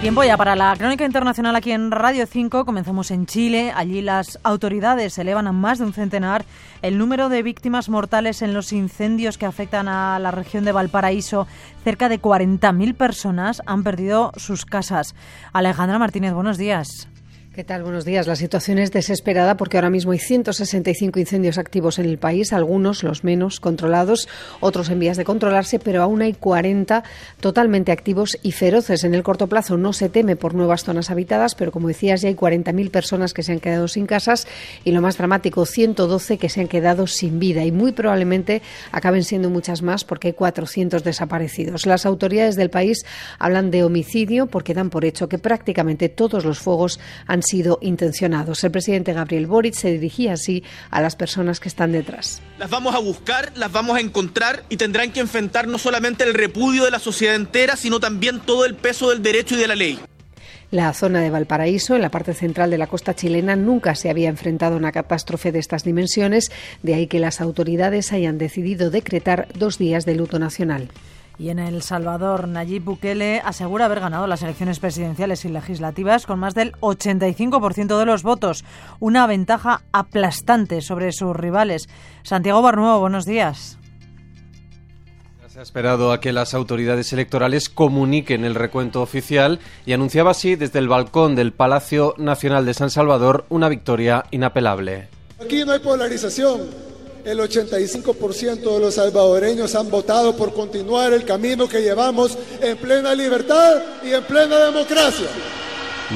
Tiempo ya para la crónica internacional aquí en Radio 5. Comenzamos en Chile. Allí las autoridades elevan a más de un centenar el número de víctimas mortales en los incendios que afectan a la región de Valparaíso. Cerca de 40.000 personas han perdido sus casas. Alejandra Martínez, buenos días. ¿Qué tal? Buenos días. La situación es desesperada porque ahora mismo hay 165 incendios activos en el país, algunos, los menos, controlados, otros en vías de controlarse, pero aún hay 40 totalmente activos y feroces. En el corto plazo no se teme por nuevas zonas habitadas, pero como decías, ya hay 40.000 personas que se han quedado sin casas y lo más dramático, 112 que se han quedado sin vida y muy probablemente acaben siendo muchas más porque hay 400 desaparecidos. Las autoridades del país hablan de homicidio porque dan por hecho que prácticamente todos los fuegos han sido intencionados. El presidente Gabriel Boric se dirigía así a las personas que están detrás. Las vamos a buscar, las vamos a encontrar y tendrán que enfrentar no solamente el repudio de la sociedad entera, sino también todo el peso del derecho y de la ley. La zona de Valparaíso, en la parte central de la costa chilena, nunca se había enfrentado a una catástrofe de estas dimensiones, de ahí que las autoridades hayan decidido decretar dos días de luto nacional. Y en El Salvador, Nayib Bukele asegura haber ganado las elecciones presidenciales y legislativas con más del 85% de los votos, una ventaja aplastante sobre sus rivales. Santiago Barnuevo, buenos días. Se ha esperado a que las autoridades electorales comuniquen el recuento oficial y anunciaba así desde el balcón del Palacio Nacional de San Salvador una victoria inapelable. Aquí no hay polarización el 85% de los salvadoreños han votado por continuar el camino que llevamos en plena libertad y en plena democracia.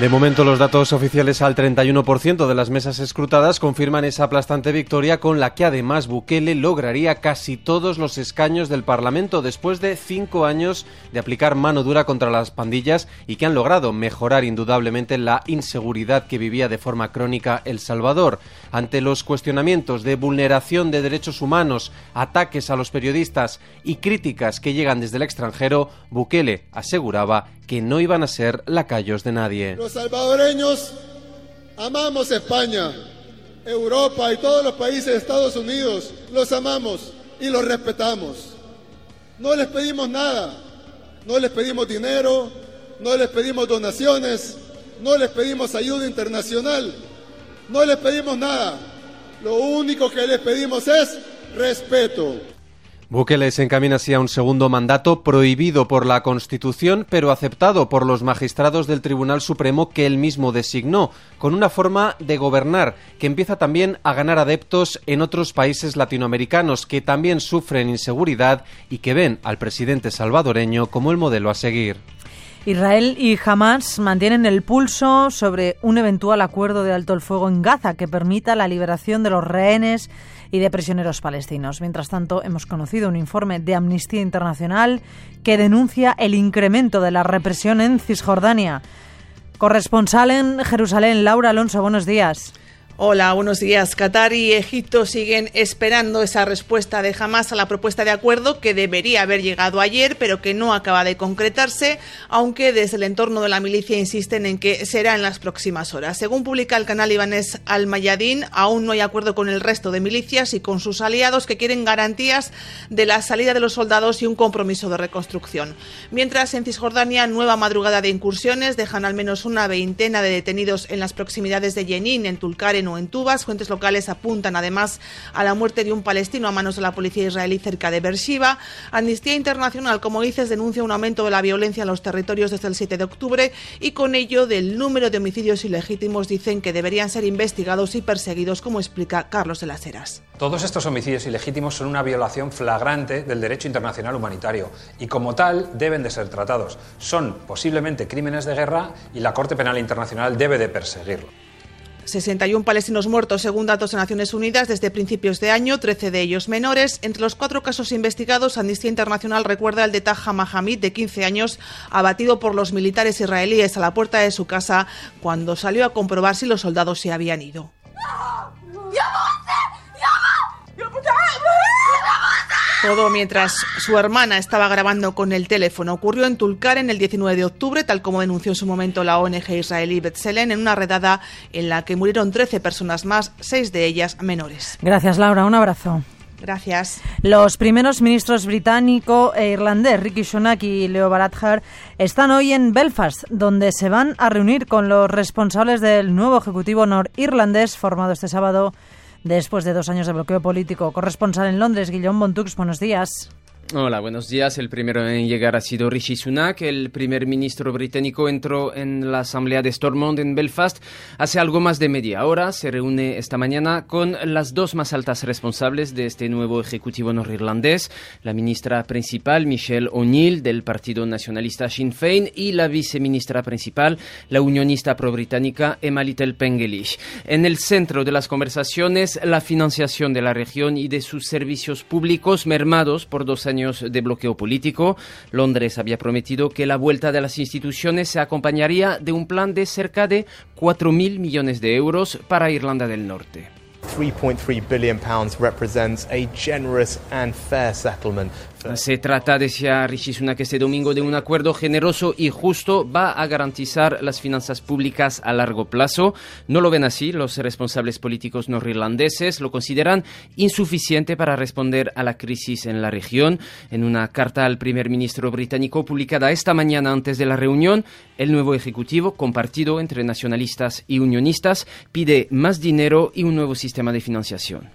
De momento, los datos oficiales al 31% de las mesas escrutadas confirman esa aplastante victoria con la que además Bukele lograría casi todos los escaños del Parlamento después de cinco años de aplicar mano dura contra las pandillas y que han logrado mejorar indudablemente la inseguridad que vivía de forma crónica El Salvador. Ante los cuestionamientos de vulneración de derechos humanos, ataques a los periodistas y críticas que llegan desde el extranjero, Bukele aseguraba que no iban a ser lacayos de nadie. Los salvadoreños amamos España, Europa y todos los países de Estados Unidos. Los amamos y los respetamos. No les pedimos nada, no les pedimos dinero, no les pedimos donaciones, no les pedimos ayuda internacional, no les pedimos nada. Lo único que les pedimos es respeto. Bukele se encamina así a un segundo mandato prohibido por la Constitución, pero aceptado por los magistrados del Tribunal Supremo que él mismo designó, con una forma de gobernar que empieza también a ganar adeptos en otros países latinoamericanos que también sufren inseguridad y que ven al presidente salvadoreño como el modelo a seguir. Israel y Hamas mantienen el pulso sobre un eventual acuerdo de alto el fuego en Gaza que permita la liberación de los rehenes y de prisioneros palestinos. Mientras tanto, hemos conocido un informe de Amnistía Internacional que denuncia el incremento de la represión en Cisjordania. Corresponsal en Jerusalén, Laura Alonso, buenos días. Hola, buenos días. Qatar y Egipto siguen esperando esa respuesta de Hamas a la propuesta de acuerdo que debería haber llegado ayer, pero que no acaba de concretarse, aunque desde el entorno de la milicia insisten en que será en las próximas horas. Según publica el canal libanés Al Mayadin, aún no hay acuerdo con el resto de milicias y con sus aliados que quieren garantías de la salida de los soldados y un compromiso de reconstrucción. Mientras en Cisjordania, nueva madrugada de incursiones dejan al menos una veintena de detenidos en las proximidades de Jenin, en Tulkar, o en Tubas. Fuentes locales apuntan además a la muerte de un palestino a manos de la policía israelí cerca de Beersheba. Amnistía Internacional, como dices, denuncia un aumento de la violencia en los territorios desde el 7 de octubre y con ello del número de homicidios ilegítimos dicen que deberían ser investigados y perseguidos, como explica Carlos de las Heras. Todos estos homicidios ilegítimos son una violación flagrante del derecho internacional humanitario y como tal deben de ser tratados. Son posiblemente crímenes de guerra y la Corte Penal Internacional debe de perseguirlo. 61 palestinos muertos según datos de Naciones Unidas desde principios de año, 13 de ellos menores. Entre los cuatro casos investigados, Amnistía Internacional recuerda el de Taha Mahamid, de 15 años, abatido por los militares israelíes a la puerta de su casa cuando salió a comprobar si los soldados se habían ido. Todo mientras su hermana estaba grabando con el teléfono. Ocurrió en Tulkar en el 19 de octubre, tal como denunció en su momento la ONG israelí B'Tselem, en una redada en la que murieron 13 personas más, seis de ellas menores. Gracias, Laura. Un abrazo. Gracias. Los primeros ministros británico e irlandés, Ricky Sunak y Leo Varadkar, están hoy en Belfast, donde se van a reunir con los responsables del nuevo Ejecutivo norirlandés formado este sábado después de dos años de bloqueo político. Corresponsal en Londres, Guillaume Bontux, buenos días. Hola, buenos días. El primero en llegar ha sido Rishi Sunak. El primer ministro británico entró en la asamblea de Stormont en Belfast hace algo más de media hora. Se reúne esta mañana con las dos más altas responsables de este nuevo ejecutivo norirlandés, la ministra principal Michelle O'Neill del Partido Nacionalista Sinn Féin y la viceministra principal, la unionista pro-británica Emma Little Pengellich. En el centro de las conversaciones, la financiación de la región y de sus servicios públicos mermados por dos años de bloqueo político. Londres había prometido que la vuelta de las instituciones se acompañaría de un plan de cerca de 4.000 millones de euros para Irlanda del Norte. 3.3 billion pounds represents a generous and fair settlement se trata, decía Rishi Sunak este domingo, de un acuerdo generoso y justo. Va a garantizar las finanzas públicas a largo plazo. No lo ven así los responsables políticos norirlandeses. Lo consideran insuficiente para responder a la crisis en la región. En una carta al primer ministro británico publicada esta mañana antes de la reunión, el nuevo ejecutivo, compartido entre nacionalistas y unionistas, pide más dinero y un nuevo sistema de financiación.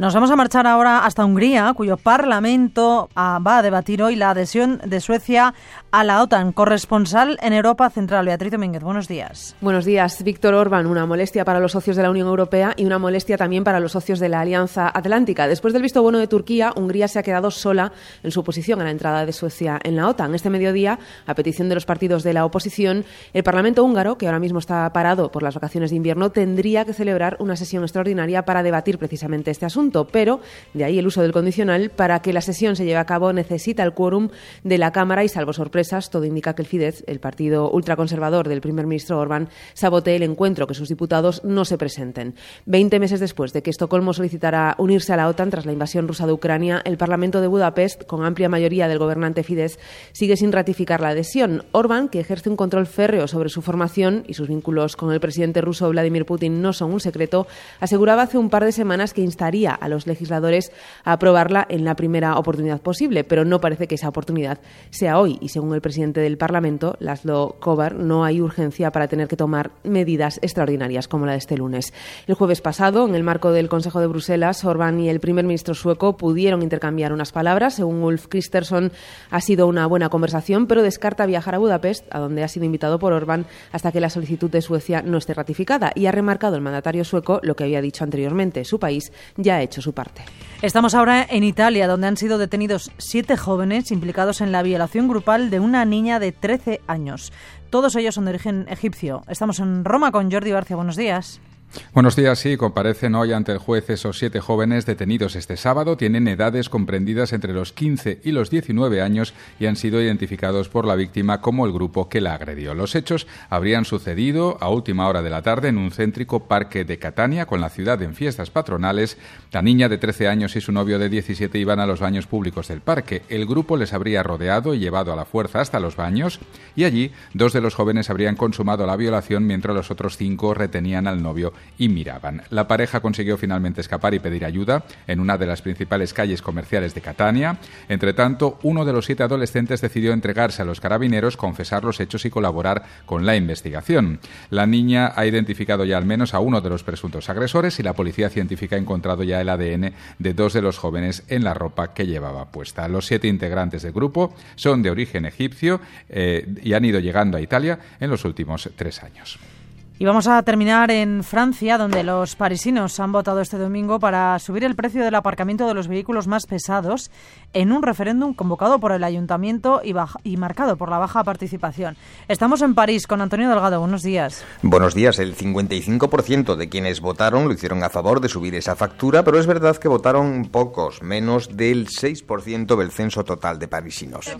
Nos vamos a marchar ahora hasta Hungría, cuyo Parlamento ah, va a debatir hoy la adhesión de Suecia a la OTAN. Corresponsal en Europa Central, Beatriz Domínguez. Buenos días. Buenos días, Víctor Orbán. Una molestia para los socios de la Unión Europea y una molestia también para los socios de la Alianza Atlántica. Después del visto bueno de Turquía, Hungría se ha quedado sola en su oposición a la entrada de Suecia en la OTAN. Este mediodía, a petición de los partidos de la oposición, el Parlamento húngaro, que ahora mismo está parado por las vacaciones de invierno, tendría que celebrar una sesión extraordinaria para debatir precisamente este asunto pero de ahí el uso del condicional, para que la sesión se lleve a cabo necesita el quórum de la Cámara y, salvo sorpresas, todo indica que el Fidesz, el partido ultraconservador del primer ministro Orbán, sabotee el encuentro, que sus diputados no se presenten. Veinte meses después de que Estocolmo solicitara unirse a la OTAN tras la invasión rusa de Ucrania, el Parlamento de Budapest, con amplia mayoría del gobernante Fidesz, sigue sin ratificar la adhesión. Orbán, que ejerce un control férreo sobre su formación y sus vínculos con el presidente ruso Vladimir Putin no son un secreto, aseguraba hace un par de semanas que instaría a los legisladores a aprobarla en la primera oportunidad posible, pero no parece que esa oportunidad sea hoy. Y según el presidente del Parlamento, Laszlo Kovar, no hay urgencia para tener que tomar medidas extraordinarias como la de este lunes. El jueves pasado, en el marco del Consejo de Bruselas, Orbán y el primer ministro sueco pudieron intercambiar unas palabras. Según Ulf Kristersson, ha sido una buena conversación, pero descarta viajar a Budapest, a donde ha sido invitado por Orbán, hasta que la solicitud de Suecia no esté ratificada. Y ha remarcado el mandatario sueco lo que había dicho anteriormente. Su país ya ha hecho su parte. Estamos ahora en Italia, donde han sido detenidos siete jóvenes implicados en la violación grupal de una niña de 13 años. Todos ellos son de origen egipcio. Estamos en Roma con Jordi Barcia. Buenos días. Buenos días, sí, comparecen hoy ante el juez esos siete jóvenes detenidos este sábado. Tienen edades comprendidas entre los 15 y los 19 años y han sido identificados por la víctima como el grupo que la agredió. Los hechos habrían sucedido a última hora de la tarde en un céntrico parque de Catania con la ciudad en fiestas patronales. La niña de 13 años y su novio de 17 iban a los baños públicos del parque. El grupo les habría rodeado y llevado a la fuerza hasta los baños y allí dos de los jóvenes habrían consumado la violación mientras los otros cinco retenían al novio y miraban. La pareja consiguió finalmente escapar y pedir ayuda en una de las principales calles comerciales de Catania. Entre tanto, uno de los siete adolescentes decidió entregarse a los carabineros, confesar los hechos y colaborar con la investigación. La niña ha identificado ya al menos a uno de los presuntos agresores y la policía científica ha encontrado ya el ADN de dos de los jóvenes en la ropa que llevaba puesta. Los siete integrantes del grupo son de origen egipcio eh, y han ido llegando a Italia en los últimos tres años. Y vamos a terminar en Francia, donde los parisinos han votado este domingo para subir el precio del aparcamiento de los vehículos más pesados en un referéndum convocado por el ayuntamiento y, y, marcado por la baja participación. Estamos en París con Antonio Delgado. Buenos días. Buenos días. El 55% de quienes votaron lo hicieron a favor de subir esa factura, pero es verdad que votaron pocos, menos del 6% del censo total de parisinos. Euh,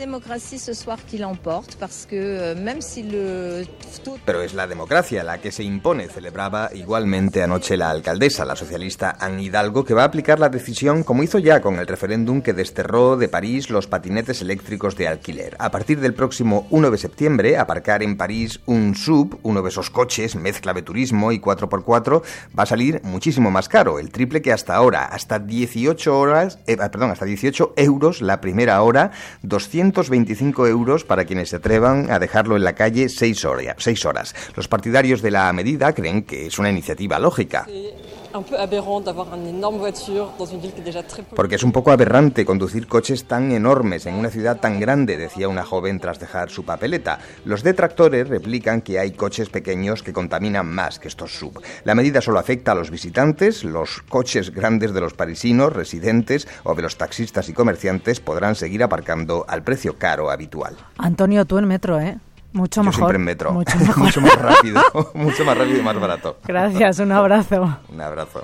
Pero es la democracia la que se impone, celebraba igualmente anoche la alcaldesa, la socialista Anne Hidalgo, que va a aplicar la decisión como hizo ya con el referéndum que desterró de París los patinetes eléctricos de alquiler. A partir del próximo 1 de septiembre, aparcar en París un sub, uno de esos coches, mezcla de turismo y 4x4, va a salir muchísimo más caro, el triple que hasta ahora, hasta 18 horas, eh, perdón, hasta 18 euros la primera hora, 225 euros para quienes se atrevan a dejarlo en la calle 6 horas. Seis horas. Los partidarios de la medida creen que es una iniciativa lógica. Porque es un poco aberrante conducir coches tan enormes en una ciudad tan grande, decía una joven tras dejar su papeleta. Los detractores replican que hay coches pequeños que contaminan más que estos sub. La medida solo afecta a los visitantes, los coches grandes de los parisinos, residentes o de los taxistas y comerciantes podrán seguir aparcando al precio caro habitual. Antonio, tú en metro, ¿eh? Mucho Yo mejor. siempre en metro. Mucho mejor. mucho más rápido, mucho más rápido y más barato. Gracias, un abrazo. Un abrazo.